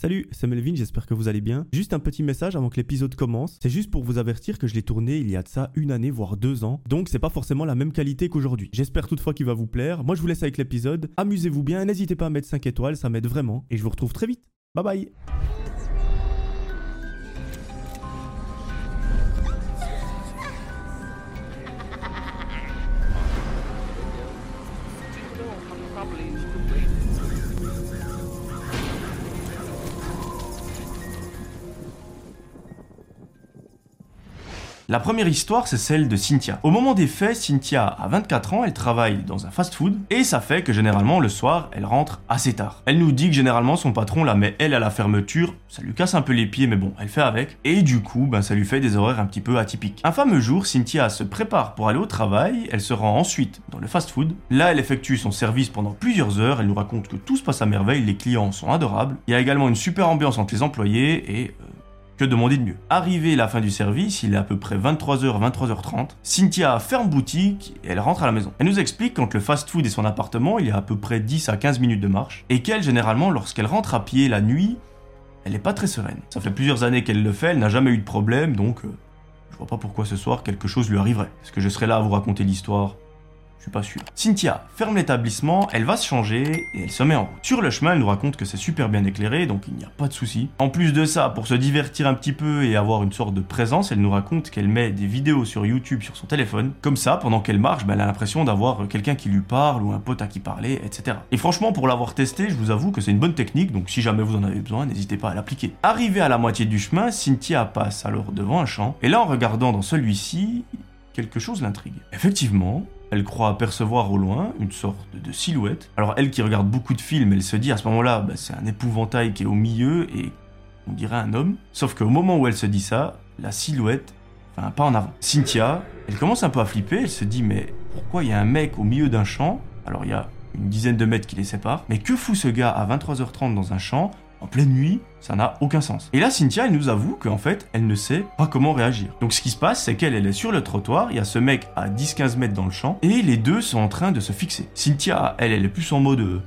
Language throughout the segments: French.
Salut, c'est Melvin, j'espère que vous allez bien. Juste un petit message avant que l'épisode commence. C'est juste pour vous avertir que je l'ai tourné il y a de ça une année, voire deux ans. Donc c'est pas forcément la même qualité qu'aujourd'hui. J'espère toutefois qu'il va vous plaire. Moi je vous laisse avec l'épisode. Amusez-vous bien, n'hésitez pas à mettre 5 étoiles, ça m'aide vraiment. Et je vous retrouve très vite. Bye bye La première histoire, c'est celle de Cynthia. Au moment des faits, Cynthia a 24 ans, elle travaille dans un fast-food, et ça fait que généralement le soir, elle rentre assez tard. Elle nous dit que généralement son patron la met elle à la fermeture, ça lui casse un peu les pieds, mais bon, elle fait avec, et du coup, ben, ça lui fait des horaires un petit peu atypiques. Un fameux jour, Cynthia se prépare pour aller au travail, elle se rend ensuite dans le fast-food. Là, elle effectue son service pendant plusieurs heures, elle nous raconte que tout se passe à merveille, les clients sont adorables, il y a également une super ambiance entre les employés, et... Que demander de mieux? Arrivé la fin du service, il est à peu près 23h, 23h30. Cynthia ferme boutique et elle rentre à la maison. Elle nous explique qu'entre le fast-food et son appartement, il y a à peu près 10 à 15 minutes de marche et qu'elle, généralement, lorsqu'elle rentre à pied la nuit, elle n'est pas très sereine. Ça fait plusieurs années qu'elle le fait, elle n'a jamais eu de problème, donc euh, je vois pas pourquoi ce soir quelque chose lui arriverait. Est-ce que je serais là à vous raconter l'histoire? Je suis pas sûr. Cynthia ferme l'établissement, elle va se changer et elle se met en route. Sur le chemin, elle nous raconte que c'est super bien éclairé, donc il n'y a pas de souci. En plus de ça, pour se divertir un petit peu et avoir une sorte de présence, elle nous raconte qu'elle met des vidéos sur YouTube sur son téléphone. Comme ça, pendant qu'elle marche, ben, elle a l'impression d'avoir quelqu'un qui lui parle ou un pote à qui parler, etc. Et franchement, pour l'avoir testé, je vous avoue que c'est une bonne technique, donc si jamais vous en avez besoin, n'hésitez pas à l'appliquer. Arrivée à la moitié du chemin, Cynthia passe alors devant un champ, et là en regardant dans celui-ci, quelque chose l'intrigue. Effectivement, elle croit apercevoir au loin une sorte de silhouette. Alors elle qui regarde beaucoup de films, elle se dit à ce moment-là, bah, c'est un épouvantail qui est au milieu et on dirait un homme. Sauf qu'au moment où elle se dit ça, la silhouette fait un pas en avant. Cynthia, elle commence un peu à flipper, elle se dit mais pourquoi il y a un mec au milieu d'un champ? Alors il y a une dizaine de mètres qui les séparent, mais que fout ce gars à 23h30 dans un champ? En pleine nuit, ça n'a aucun sens. Et là, Cynthia, elle nous avoue qu'en fait, elle ne sait pas comment réagir. Donc ce qui se passe, c'est qu'elle, elle est sur le trottoir, il y a ce mec à 10-15 mètres dans le champ, et les deux sont en train de se fixer. Cynthia, elle, elle est plus en mode euh,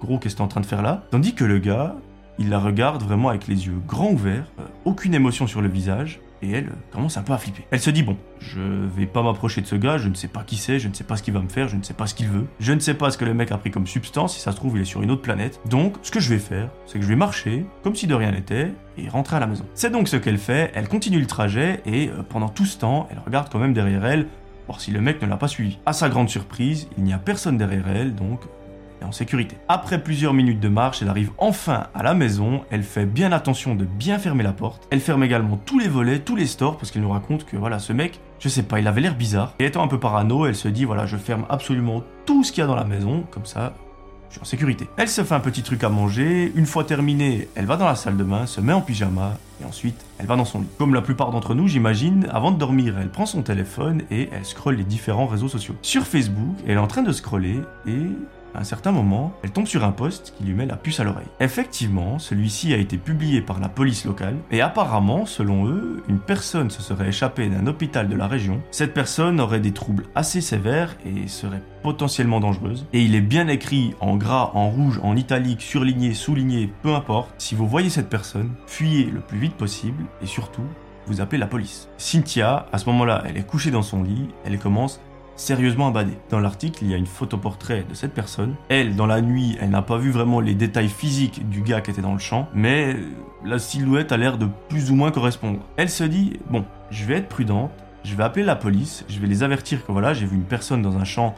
gros, qu'est-ce que t'es en train de faire là? Tandis que le gars, il la regarde vraiment avec les yeux grands ouverts, euh, aucune émotion sur le visage, et elle euh, commence un peu à flipper. Elle se dit bon, je vais pas m'approcher de ce gars, je ne sais pas qui c'est, je ne sais pas ce qu'il va me faire, je ne sais pas ce qu'il veut, je ne sais pas ce que le mec a pris comme substance, si ça se trouve il est sur une autre planète. Donc ce que je vais faire, c'est que je vais marcher comme si de rien n'était et rentrer à la maison. C'est donc ce qu'elle fait, elle continue le trajet et euh, pendant tout ce temps, elle regarde quand même derrière elle voir si le mec ne l'a pas suivi. À sa grande surprise, il n'y a personne derrière elle, donc en sécurité. Après plusieurs minutes de marche, elle arrive enfin à la maison, elle fait bien attention de bien fermer la porte, elle ferme également tous les volets, tous les stores, parce qu'elle nous raconte que voilà, ce mec, je sais pas, il avait l'air bizarre. Et étant un peu parano, elle se dit voilà, je ferme absolument tout ce qu'il y a dans la maison, comme ça, je suis en sécurité. Elle se fait un petit truc à manger, une fois terminée, elle va dans la salle de bain, se met en pyjama, et ensuite, elle va dans son lit. Comme la plupart d'entre nous, j'imagine, avant de dormir, elle prend son téléphone et elle scrolle les différents réseaux sociaux. Sur Facebook, elle est en train de scroller et à un certain moment, elle tombe sur un poste qui lui met la puce à l'oreille. Effectivement, celui-ci a été publié par la police locale, et apparemment, selon eux, une personne se serait échappée d'un hôpital de la région. Cette personne aurait des troubles assez sévères et serait potentiellement dangereuse. Et il est bien écrit en gras, en rouge, en italique, surligné, souligné, peu importe. Si vous voyez cette personne, fuyez le plus vite possible, et surtout, vous appelez la police. Cynthia, à ce moment-là, elle est couchée dans son lit, elle commence sérieusement abadé. Dans l'article, il y a une photo-portrait de cette personne. Elle, dans la nuit, elle n'a pas vu vraiment les détails physiques du gars qui était dans le champ, mais la silhouette a l'air de plus ou moins correspondre. Elle se dit, bon, je vais être prudente, je vais appeler la police, je vais les avertir que voilà, j'ai vu une personne dans un champ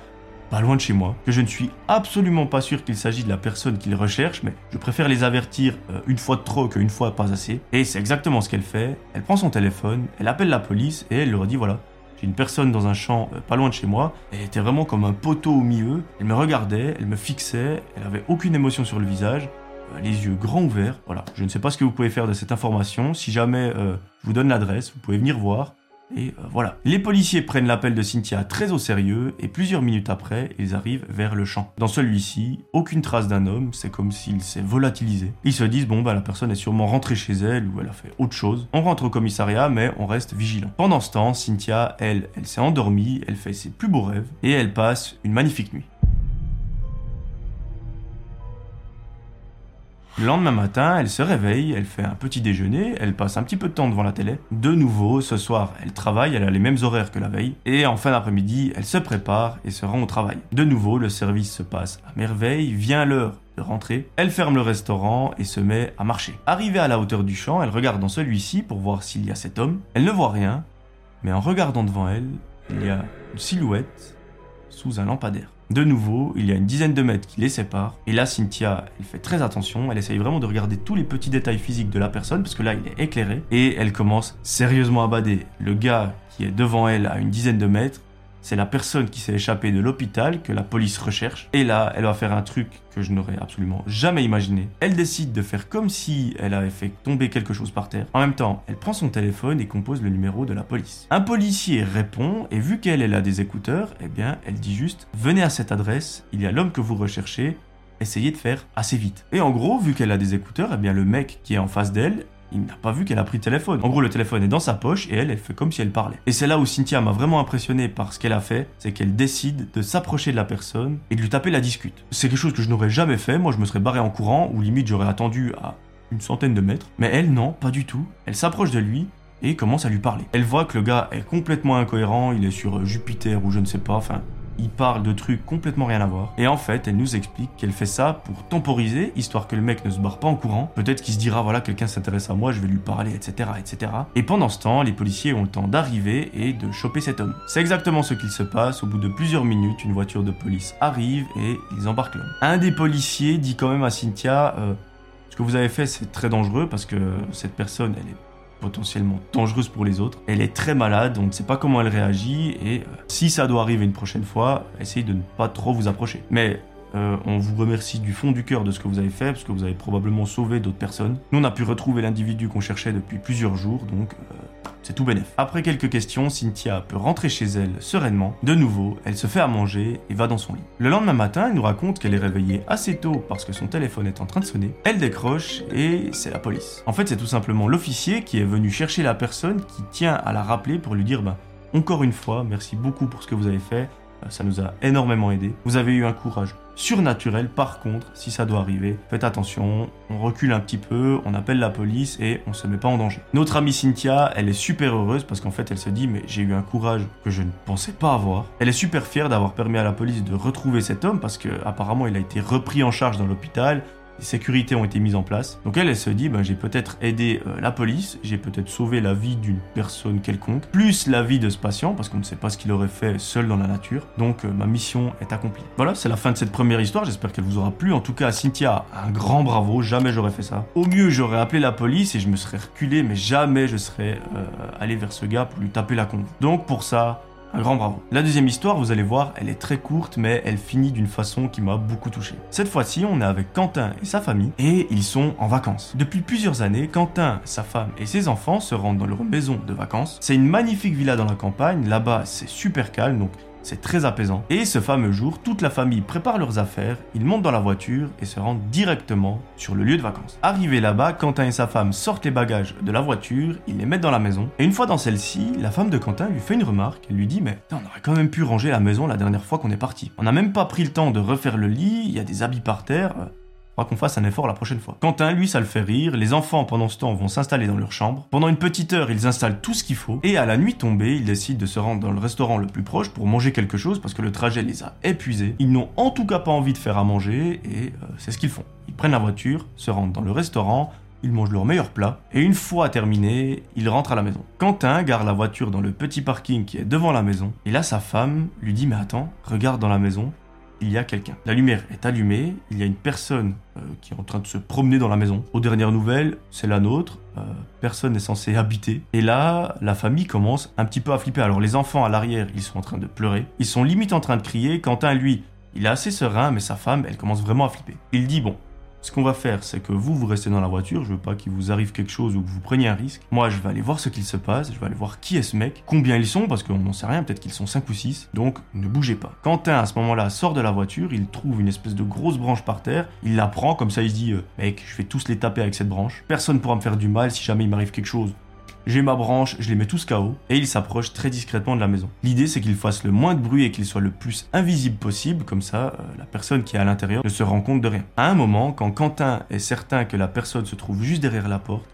pas loin de chez moi, que je ne suis absolument pas sûr qu'il s'agit de la personne qu'ils recherchent, mais je préfère les avertir euh, une fois de trop qu'une fois pas assez. Et c'est exactement ce qu'elle fait. Elle prend son téléphone, elle appelle la police et elle leur dit voilà, j'ai une personne dans un champ euh, pas loin de chez moi. Elle était vraiment comme un poteau au milieu. Elle me regardait, elle me fixait, elle avait aucune émotion sur le visage, euh, les yeux grands ouverts. Voilà, je ne sais pas ce que vous pouvez faire de cette information. Si jamais euh, je vous donne l'adresse, vous pouvez venir voir. Et euh, voilà. Les policiers prennent l'appel de Cynthia très au sérieux et plusieurs minutes après, ils arrivent vers le champ. Dans celui-ci, aucune trace d'un homme, c'est comme s'il s'est volatilisé. Ils se disent bon bah la personne est sûrement rentrée chez elle ou elle a fait autre chose. On rentre au commissariat mais on reste vigilant. Pendant ce temps, Cynthia, elle, elle s'est endormie, elle fait ses plus beaux rêves et elle passe une magnifique nuit. Le lendemain matin, elle se réveille, elle fait un petit déjeuner, elle passe un petit peu de temps devant la télé. De nouveau, ce soir, elle travaille, elle a les mêmes horaires que la veille. Et en fin d'après-midi, elle se prépare et se rend au travail. De nouveau, le service se passe à merveille, vient l'heure de rentrer. Elle ferme le restaurant et se met à marcher. Arrivée à la hauteur du champ, elle regarde dans celui-ci pour voir s'il y a cet homme. Elle ne voit rien, mais en regardant devant elle, il y a une silhouette sous un lampadaire. De nouveau, il y a une dizaine de mètres qui les séparent. Et là, Cynthia, elle fait très attention. Elle essaye vraiment de regarder tous les petits détails physiques de la personne, parce que là, il est éclairé. Et elle commence sérieusement à bader. Le gars qui est devant elle à une dizaine de mètres, c'est la personne qui s'est échappée de l'hôpital que la police recherche. Et là, elle va faire un truc que je n'aurais absolument jamais imaginé. Elle décide de faire comme si elle avait fait tomber quelque chose par terre. En même temps, elle prend son téléphone et compose le numéro de la police. Un policier répond et vu qu'elle elle a des écouteurs, eh bien, elle dit juste "Venez à cette adresse, il y a l'homme que vous recherchez." Essayez de faire assez vite. Et en gros, vu qu'elle a des écouteurs, eh bien le mec qui est en face d'elle, il n'a pas vu qu'elle a pris le téléphone. En gros, le téléphone est dans sa poche et elle, elle fait comme si elle parlait. Et c'est là où Cynthia m'a vraiment impressionné par ce qu'elle a fait, c'est qu'elle décide de s'approcher de la personne et de lui taper la discute. C'est quelque chose que je n'aurais jamais fait, moi je me serais barré en courant ou limite j'aurais attendu à une centaine de mètres. Mais elle, non, pas du tout. Elle s'approche de lui et commence à lui parler. Elle voit que le gars est complètement incohérent, il est sur Jupiter ou je ne sais pas, enfin, il parle de trucs complètement rien à voir. Et en fait, elle nous explique qu'elle fait ça pour temporiser, histoire que le mec ne se barre pas en courant. Peut-être qu'il se dira, voilà, quelqu'un s'intéresse à moi, je vais lui parler, etc., etc. Et pendant ce temps, les policiers ont le temps d'arriver et de choper cet homme. C'est exactement ce qu'il se passe. Au bout de plusieurs minutes, une voiture de police arrive et ils embarquent l'homme. Un des policiers dit quand même à Cynthia, euh, ce que vous avez fait, c'est très dangereux parce que cette personne, elle est potentiellement dangereuse pour les autres. Elle est très malade, on ne sait pas comment elle réagit et euh, si ça doit arriver une prochaine fois, essayez de ne pas trop vous approcher. Mais euh, on vous remercie du fond du cœur de ce que vous avez fait, parce que vous avez probablement sauvé d'autres personnes. Nous, on a pu retrouver l'individu qu'on cherchait depuis plusieurs jours, donc euh, c'est tout bénef. Après quelques questions, Cynthia peut rentrer chez elle sereinement. De nouveau, elle se fait à manger et va dans son lit. Le lendemain matin, elle nous raconte qu'elle est réveillée assez tôt parce que son téléphone est en train de sonner. Elle décroche et c'est la police. En fait, c'est tout simplement l'officier qui est venu chercher la personne qui tient à la rappeler pour lui dire bah, encore une fois, merci beaucoup pour ce que vous avez fait. Euh, ça nous a énormément aidé. Vous avez eu un courage surnaturel. Par contre, si ça doit arriver, faites attention, on recule un petit peu, on appelle la police et on se met pas en danger. Notre amie Cynthia, elle est super heureuse parce qu'en fait, elle se dit mais j'ai eu un courage que je ne pensais pas avoir. Elle est super fière d'avoir permis à la police de retrouver cet homme parce que apparemment il a été repris en charge dans l'hôpital les sécurités ont été mises en place. Donc elle, elle se dit, ben, j'ai peut-être aidé euh, la police, j'ai peut-être sauvé la vie d'une personne quelconque, plus la vie de ce patient, parce qu'on ne sait pas ce qu'il aurait fait seul dans la nature. Donc euh, ma mission est accomplie. Voilà, c'est la fin de cette première histoire, j'espère qu'elle vous aura plu. En tout cas, Cynthia, un grand bravo, jamais j'aurais fait ça. Au mieux, j'aurais appelé la police et je me serais reculé, mais jamais je serais euh, allé vers ce gars pour lui taper la con. Donc pour ça, un grand bravo. La deuxième histoire, vous allez voir, elle est très courte, mais elle finit d'une façon qui m'a beaucoup touché. Cette fois-ci, on est avec Quentin et sa famille, et ils sont en vacances. Depuis plusieurs années, Quentin, sa femme et ses enfants se rendent dans leur maison de vacances. C'est une magnifique villa dans la campagne, là-bas c'est super calme, donc c'est très apaisant. Et ce fameux jour, toute la famille prépare leurs affaires, ils montent dans la voiture et se rendent directement sur le lieu de vacances. Arrivé là-bas, Quentin et sa femme sortent les bagages de la voiture, ils les mettent dans la maison. Et une fois dans celle-ci, la femme de Quentin lui fait une remarque. Elle lui dit Mais on aurait quand même pu ranger la maison la dernière fois qu'on est parti. On n'a même pas pris le temps de refaire le lit, il y a des habits par terre qu'on fasse un effort la prochaine fois. Quentin, lui, ça le fait rire. Les enfants, pendant ce temps, vont s'installer dans leur chambre. Pendant une petite heure, ils installent tout ce qu'il faut. Et à la nuit tombée, ils décident de se rendre dans le restaurant le plus proche pour manger quelque chose parce que le trajet les a épuisés. Ils n'ont en tout cas pas envie de faire à manger et euh, c'est ce qu'ils font. Ils prennent la voiture, se rendent dans le restaurant, ils mangent leur meilleur plat, et une fois terminé, ils rentrent à la maison. Quentin gare la voiture dans le petit parking qui est devant la maison, et là sa femme lui dit mais attends, regarde dans la maison, il y a quelqu'un. La lumière est allumée, il y a une personne euh, qui est en train de se promener dans la maison. Aux dernières nouvelles, c'est la nôtre, euh, personne n'est censé habiter. Et là, la famille commence un petit peu à flipper. Alors les enfants à l'arrière, ils sont en train de pleurer, ils sont limite en train de crier. Quentin, lui, il est assez serein, mais sa femme, elle commence vraiment à flipper. Il dit, bon, ce qu'on va faire, c'est que vous, vous restez dans la voiture, je veux pas qu'il vous arrive quelque chose ou que vous preniez un risque. Moi, je vais aller voir ce qu'il se passe, je vais aller voir qui est ce mec, combien ils sont, parce qu'on n'en sait rien, peut-être qu'ils sont 5 ou 6, donc ne bougez pas. Quentin, à ce moment-là, sort de la voiture, il trouve une espèce de grosse branche par terre, il la prend, comme ça il se dit, euh, mec, je vais tous les taper avec cette branche, personne pourra me faire du mal si jamais il m'arrive quelque chose, j'ai ma branche, je les mets tous KO, et il s'approche très discrètement de la maison. L'idée c'est qu'il fasse le moins de bruit et qu'il soit le plus invisible possible, comme ça euh, la personne qui est à l'intérieur ne se rend compte de rien. À un moment, quand Quentin est certain que la personne se trouve juste derrière la porte,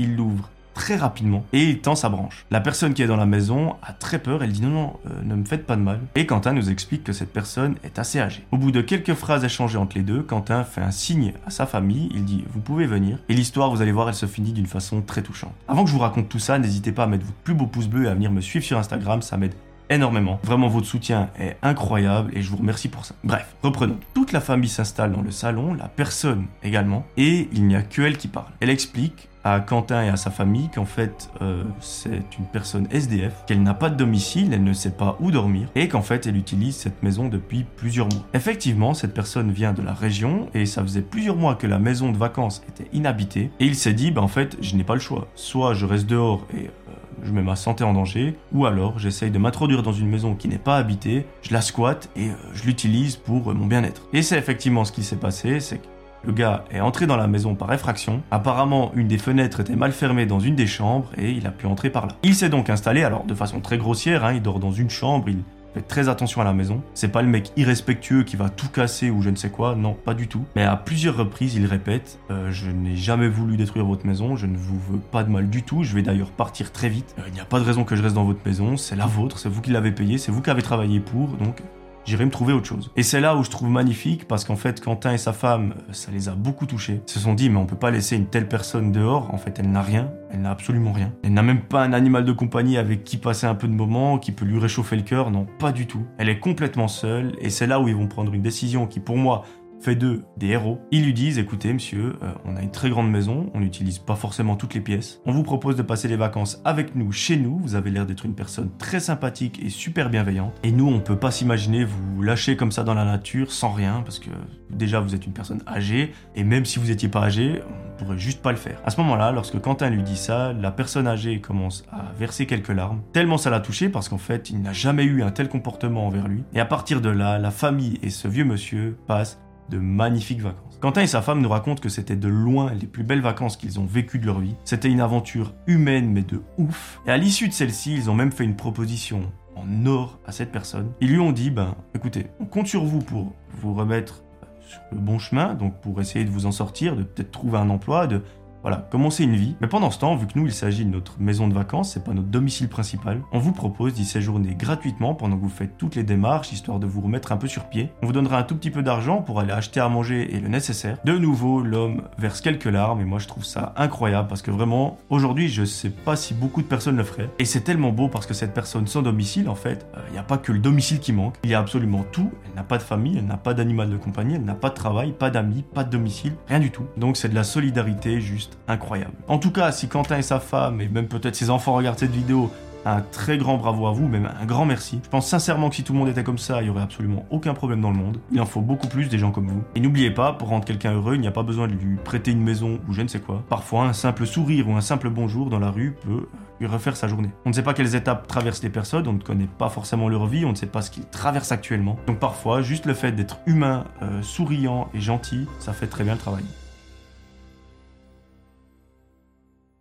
il l'ouvre très rapidement et il tend sa branche. La personne qui est dans la maison a très peur, elle dit non non, euh, ne me faites pas de mal. Et Quentin nous explique que cette personne est assez âgée. Au bout de quelques phrases échangées entre les deux, Quentin fait un signe à sa famille, il dit vous pouvez venir. Et l'histoire, vous allez voir, elle se finit d'une façon très touchante. Avant que je vous raconte tout ça, n'hésitez pas à mettre votre plus beau pouce bleu et à venir me suivre sur Instagram, ça m'aide énormément. Vraiment, votre soutien est incroyable et je vous remercie pour ça. Bref, reprenons. Toute la famille s'installe dans le salon, la personne également, et il n'y a que elle qui parle. Elle explique à Quentin et à sa famille qu'en fait euh, c'est une personne SDF, qu'elle n'a pas de domicile, elle ne sait pas où dormir et qu'en fait elle utilise cette maison depuis plusieurs mois. Effectivement, cette personne vient de la région et ça faisait plusieurs mois que la maison de vacances était inhabitée et il s'est dit bah en fait je n'ai pas le choix. Soit je reste dehors et euh, je mets ma santé en danger, ou alors j'essaye de m'introduire dans une maison qui n'est pas habitée, je la squatte et euh, je l'utilise pour mon bien-être. Et c'est effectivement ce qui s'est passé, c'est que le gars est entré dans la maison par effraction. Apparemment, une des fenêtres était mal fermée dans une des chambres et il a pu entrer par là. Il s'est donc installé, alors de façon très grossière, hein, il dort dans une chambre, il fait très attention à la maison. C'est pas le mec irrespectueux qui va tout casser ou je ne sais quoi, non, pas du tout. Mais à plusieurs reprises, il répète euh, Je n'ai jamais voulu détruire votre maison, je ne vous veux pas de mal du tout, je vais d'ailleurs partir très vite. Euh, il n'y a pas de raison que je reste dans votre maison, c'est la vôtre, c'est vous qui l'avez payée, c'est vous qui avez travaillé pour, donc j'irai me trouver autre chose. Et c'est là où je trouve magnifique parce qu'en fait Quentin et sa femme, ça les a beaucoup touchés. Ils se sont dit mais on peut pas laisser une telle personne dehors, en fait elle n'a rien, elle n'a absolument rien. Elle n'a même pas un animal de compagnie avec qui passer un peu de moments, qui peut lui réchauffer le cœur, non, pas du tout. Elle est complètement seule et c'est là où ils vont prendre une décision qui pour moi fait d'eux des héros. Ils lui disent écoutez monsieur, euh, on a une très grande maison, on n'utilise pas forcément toutes les pièces. On vous propose de passer les vacances avec nous chez nous, vous avez l'air d'être une personne très sympathique et super bienveillante. Et nous, on peut pas s'imaginer vous lâcher comme ça dans la nature sans rien parce que déjà vous êtes une personne âgée et même si vous étiez pas âgé, on pourrait juste pas le faire. À ce moment-là, lorsque Quentin lui dit ça, la personne âgée commence à verser quelques larmes, tellement ça l'a touché parce qu'en fait, il n'a jamais eu un tel comportement envers lui. Et à partir de là, la famille et ce vieux monsieur passent de magnifiques vacances. Quentin et sa femme nous racontent que c'était de loin les plus belles vacances qu'ils ont vécues de leur vie. C'était une aventure humaine mais de ouf. Et à l'issue de celle-ci, ils ont même fait une proposition en or à cette personne. Ils lui ont dit, ben écoutez, on compte sur vous pour vous remettre sur le bon chemin, donc pour essayer de vous en sortir, de peut-être trouver un emploi, de voilà, commencer une vie. Mais pendant ce temps, vu que nous, il s'agit de notre maison de vacances, c'est pas notre domicile principal, on vous propose d'y séjourner gratuitement pendant que vous faites toutes les démarches, histoire de vous remettre un peu sur pied. On vous donnera un tout petit peu d'argent pour aller acheter à manger et le nécessaire. De nouveau, l'homme verse quelques larmes et moi je trouve ça incroyable parce que vraiment, aujourd'hui, je sais pas si beaucoup de personnes le feraient. Et c'est tellement beau parce que cette personne sans domicile, en fait, il euh, n'y a pas que le domicile qui manque, il y a absolument tout. Elle n'a pas de famille, elle n'a pas d'animal de compagnie, elle n'a pas de travail, pas d'amis, pas de domicile, rien du tout. Donc c'est de la solidarité juste incroyable. En tout cas, si Quentin et sa femme, et même peut-être ses enfants regardent cette vidéo, un très grand bravo à vous, même un grand merci. Je pense sincèrement que si tout le monde était comme ça, il y aurait absolument aucun problème dans le monde. Il en faut beaucoup plus des gens comme vous. Et n'oubliez pas, pour rendre quelqu'un heureux, il n'y a pas besoin de lui prêter une maison ou je ne sais quoi. Parfois, un simple sourire ou un simple bonjour dans la rue peut lui refaire sa journée. On ne sait pas quelles étapes traversent les personnes, on ne connaît pas forcément leur vie, on ne sait pas ce qu'ils traversent actuellement. Donc parfois, juste le fait d'être humain, euh, souriant et gentil, ça fait très bien le travail.